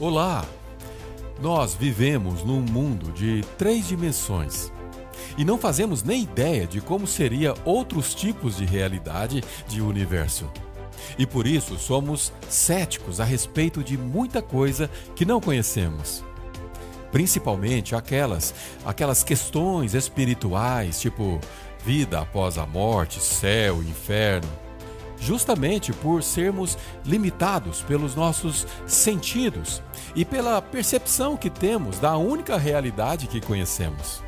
Olá! Nós vivemos num mundo de três dimensões e não fazemos nem ideia de como seria outros tipos de realidade de universo. E por isso somos céticos a respeito de muita coisa que não conhecemos. Principalmente aquelas, aquelas questões espirituais, tipo vida após a morte, céu, inferno. Justamente por sermos limitados pelos nossos sentidos e pela percepção que temos da única realidade que conhecemos.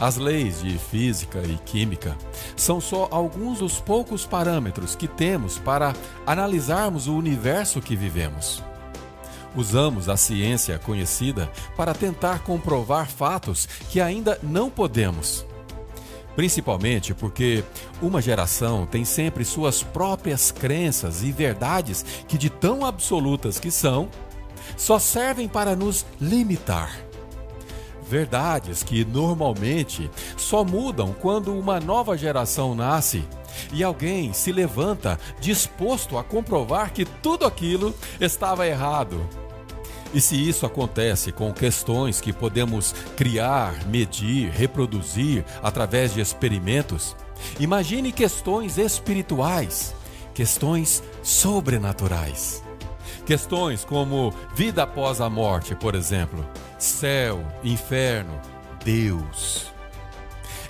As leis de física e química são só alguns dos poucos parâmetros que temos para analisarmos o universo que vivemos. Usamos a ciência conhecida para tentar comprovar fatos que ainda não podemos. Principalmente porque uma geração tem sempre suas próprias crenças e verdades que, de tão absolutas que são, só servem para nos limitar. Verdades que normalmente só mudam quando uma nova geração nasce e alguém se levanta disposto a comprovar que tudo aquilo estava errado. E se isso acontece com questões que podemos criar, medir, reproduzir através de experimentos, imagine questões espirituais, questões sobrenaturais. Questões como vida após a morte, por exemplo, céu, inferno, Deus.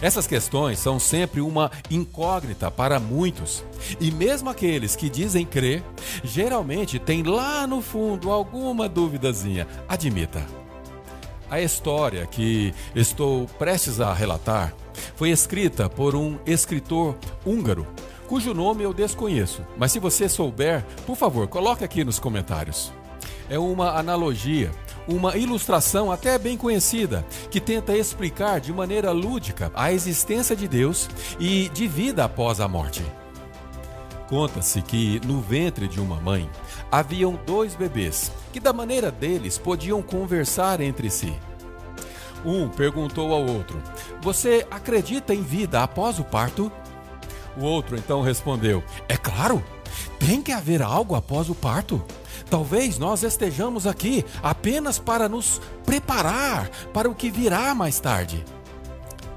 Essas questões são sempre uma incógnita para muitos, e mesmo aqueles que dizem crer, geralmente têm lá no fundo alguma duvidazinha. Admita. A história que estou prestes a relatar foi escrita por um escritor húngaro cujo nome eu desconheço, mas se você souber, por favor, coloque aqui nos comentários. É uma analogia, uma ilustração até bem conhecida, que tenta explicar de maneira lúdica a existência de Deus e de vida após a morte. Conta-se que no ventre de uma mãe haviam dois bebês que, da maneira deles, podiam conversar entre si. Um perguntou ao outro: Você acredita em vida após o parto? O outro então respondeu: É claro, tem que haver algo após o parto. Talvez nós estejamos aqui apenas para nos preparar para o que virá mais tarde.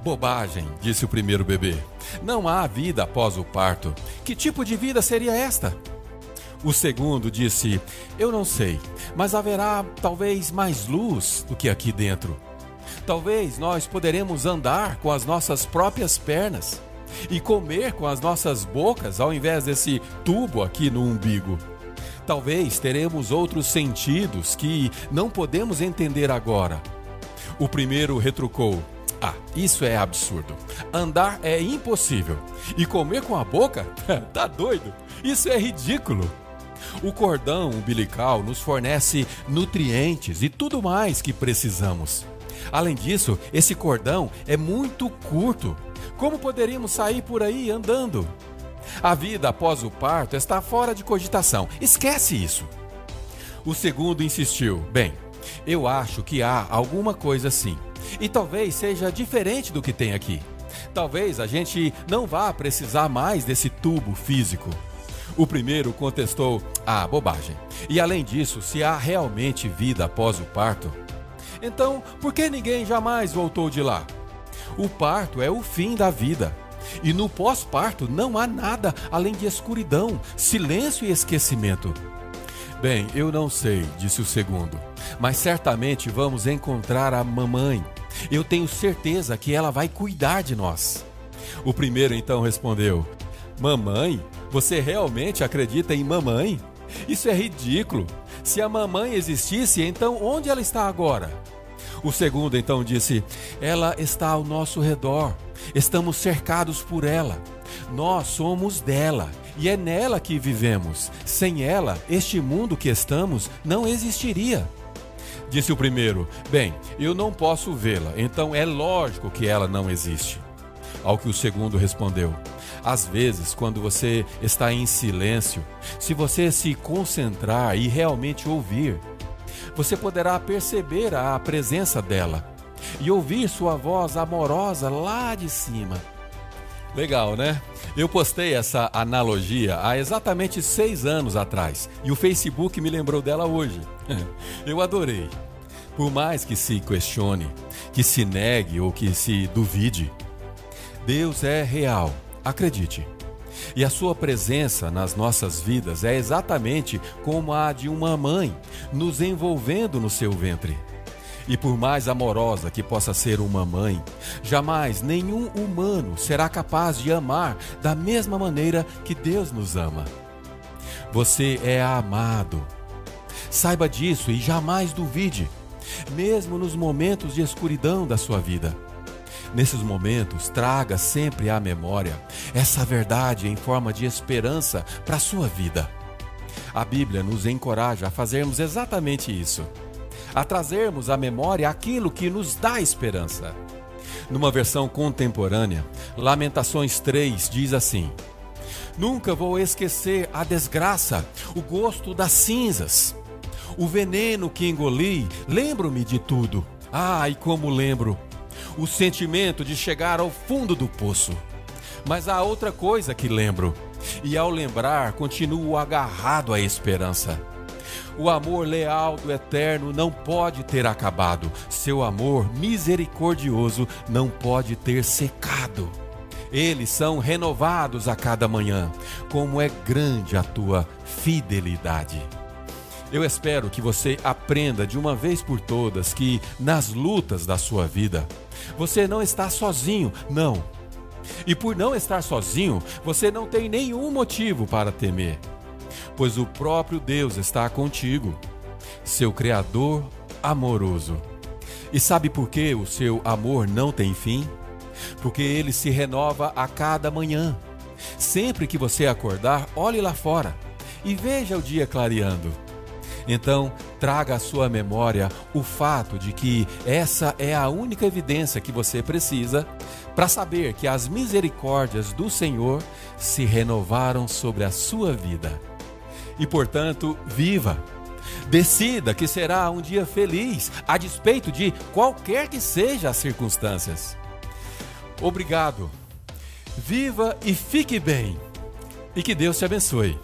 Bobagem, disse o primeiro bebê. Não há vida após o parto. Que tipo de vida seria esta? O segundo disse: Eu não sei, mas haverá talvez mais luz do que aqui dentro. Talvez nós poderemos andar com as nossas próprias pernas e comer com as nossas bocas ao invés desse tubo aqui no umbigo. Talvez teremos outros sentidos que não podemos entender agora. O primeiro retrucou: Ah, isso é absurdo. Andar é impossível. E comer com a boca? tá doido? Isso é ridículo. O cordão umbilical nos fornece nutrientes e tudo mais que precisamos. Além disso, esse cordão é muito curto como poderíamos sair por aí andando? A vida após o parto está fora de cogitação. Esquece isso. O segundo insistiu: Bem, eu acho que há alguma coisa assim. E talvez seja diferente do que tem aqui. Talvez a gente não vá precisar mais desse tubo físico. O primeiro contestou: Ah, bobagem. E além disso, se há realmente vida após o parto, então por que ninguém jamais voltou de lá? O parto é o fim da vida. E no pós-parto não há nada além de escuridão, silêncio e esquecimento. Bem, eu não sei, disse o segundo, mas certamente vamos encontrar a mamãe. Eu tenho certeza que ela vai cuidar de nós. O primeiro então respondeu: Mamãe? Você realmente acredita em mamãe? Isso é ridículo. Se a mamãe existisse, então onde ela está agora? O segundo então disse: Ela está ao nosso redor, estamos cercados por ela. Nós somos dela e é nela que vivemos. Sem ela, este mundo que estamos não existiria. Disse o primeiro: Bem, eu não posso vê-la, então é lógico que ela não existe. Ao que o segundo respondeu: Às vezes, quando você está em silêncio, se você se concentrar e realmente ouvir, você poderá perceber a presença dela e ouvir sua voz amorosa lá de cima. Legal, né? Eu postei essa analogia há exatamente seis anos atrás e o Facebook me lembrou dela hoje. Eu adorei. Por mais que se questione, que se negue ou que se duvide, Deus é real, acredite. E a sua presença nas nossas vidas é exatamente como a de uma mãe, nos envolvendo no seu ventre. E por mais amorosa que possa ser uma mãe, jamais nenhum humano será capaz de amar da mesma maneira que Deus nos ama. Você é amado. Saiba disso e jamais duvide, mesmo nos momentos de escuridão da sua vida. Nesses momentos, traga sempre à memória essa verdade em forma de esperança para a sua vida. A Bíblia nos encoraja a fazermos exatamente isso a trazermos à memória aquilo que nos dá esperança. Numa versão contemporânea, Lamentações 3 diz assim: Nunca vou esquecer a desgraça, o gosto das cinzas, o veneno que engoli, lembro-me de tudo. Ai, como lembro! O sentimento de chegar ao fundo do poço. Mas há outra coisa que lembro, e ao lembrar, continuo agarrado à esperança o amor leal do Eterno não pode ter acabado, seu amor misericordioso não pode ter secado. Eles são renovados a cada manhã. Como é grande a tua fidelidade. Eu espero que você aprenda de uma vez por todas que nas lutas da sua vida, você não está sozinho, não. E por não estar sozinho, você não tem nenhum motivo para temer pois o próprio Deus está contigo, seu Criador amoroso. E sabe por que o seu amor não tem fim? Porque ele se renova a cada manhã. Sempre que você acordar, olhe lá fora e veja o dia clareando. Então, traga à sua memória o fato de que essa é a única evidência que você precisa para saber que as misericórdias do Senhor se renovaram sobre a sua vida e, portanto, viva. Decida que será um dia feliz, a despeito de qualquer que seja as circunstâncias. Obrigado. Viva e fique bem. E que Deus te abençoe.